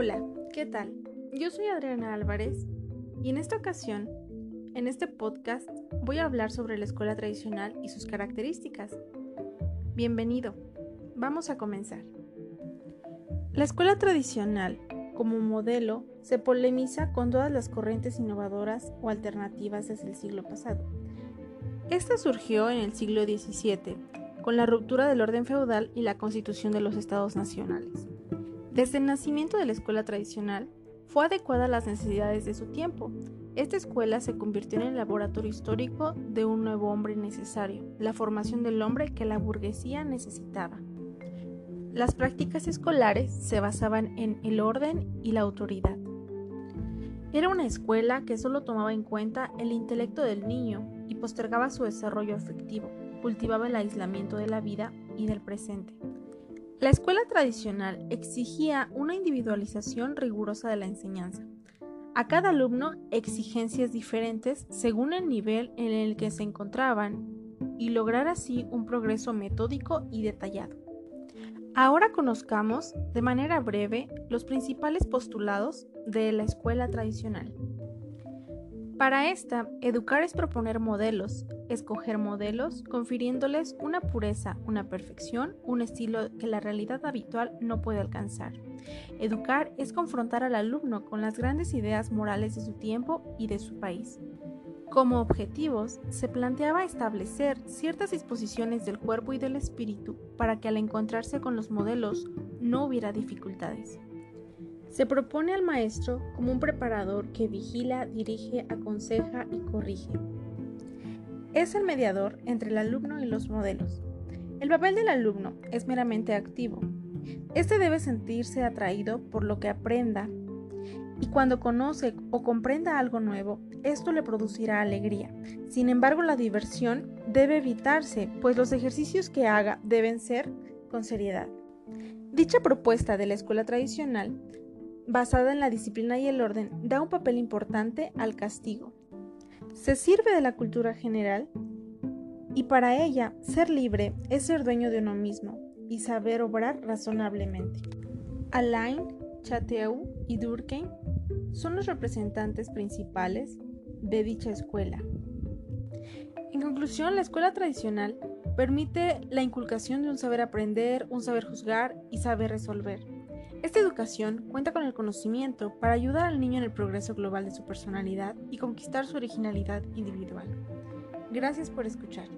Hola, ¿qué tal? Yo soy Adriana Álvarez y en esta ocasión, en este podcast, voy a hablar sobre la escuela tradicional y sus características. Bienvenido, vamos a comenzar. La escuela tradicional, como modelo, se polemiza con todas las corrientes innovadoras o alternativas desde el siglo pasado. Esta surgió en el siglo XVII, con la ruptura del orden feudal y la constitución de los estados nacionales. Desde el nacimiento de la escuela tradicional, fue adecuada a las necesidades de su tiempo. Esta escuela se convirtió en el laboratorio histórico de un nuevo hombre necesario, la formación del hombre que la burguesía necesitaba. Las prácticas escolares se basaban en el orden y la autoridad. Era una escuela que solo tomaba en cuenta el intelecto del niño y postergaba su desarrollo afectivo, cultivaba el aislamiento de la vida y del presente. La escuela tradicional exigía una individualización rigurosa de la enseñanza. A cada alumno exigencias diferentes según el nivel en el que se encontraban y lograr así un progreso metódico y detallado. Ahora conozcamos de manera breve los principales postulados de la escuela tradicional. Para esta, educar es proponer modelos, escoger modelos, confiriéndoles una pureza, una perfección, un estilo que la realidad habitual no puede alcanzar. Educar es confrontar al alumno con las grandes ideas morales de su tiempo y de su país. Como objetivos, se planteaba establecer ciertas disposiciones del cuerpo y del espíritu para que al encontrarse con los modelos no hubiera dificultades. Se propone al maestro como un preparador que vigila, dirige, aconseja y corrige. Es el mediador entre el alumno y los modelos. El papel del alumno es meramente activo. Este debe sentirse atraído por lo que aprenda y cuando conoce o comprenda algo nuevo, esto le producirá alegría. Sin embargo, la diversión debe evitarse, pues los ejercicios que haga deben ser con seriedad. Dicha propuesta de la escuela tradicional basada en la disciplina y el orden, da un papel importante al castigo. Se sirve de la cultura general y para ella ser libre es ser dueño de uno mismo y saber obrar razonablemente. Alain, Chateau y Durkheim son los representantes principales de dicha escuela. En conclusión, la escuela tradicional permite la inculcación de un saber aprender, un saber juzgar y saber resolver esta educación cuenta con el conocimiento para ayudar al niño en el progreso global de su personalidad y conquistar su originalidad individual. Gracias por escuchar.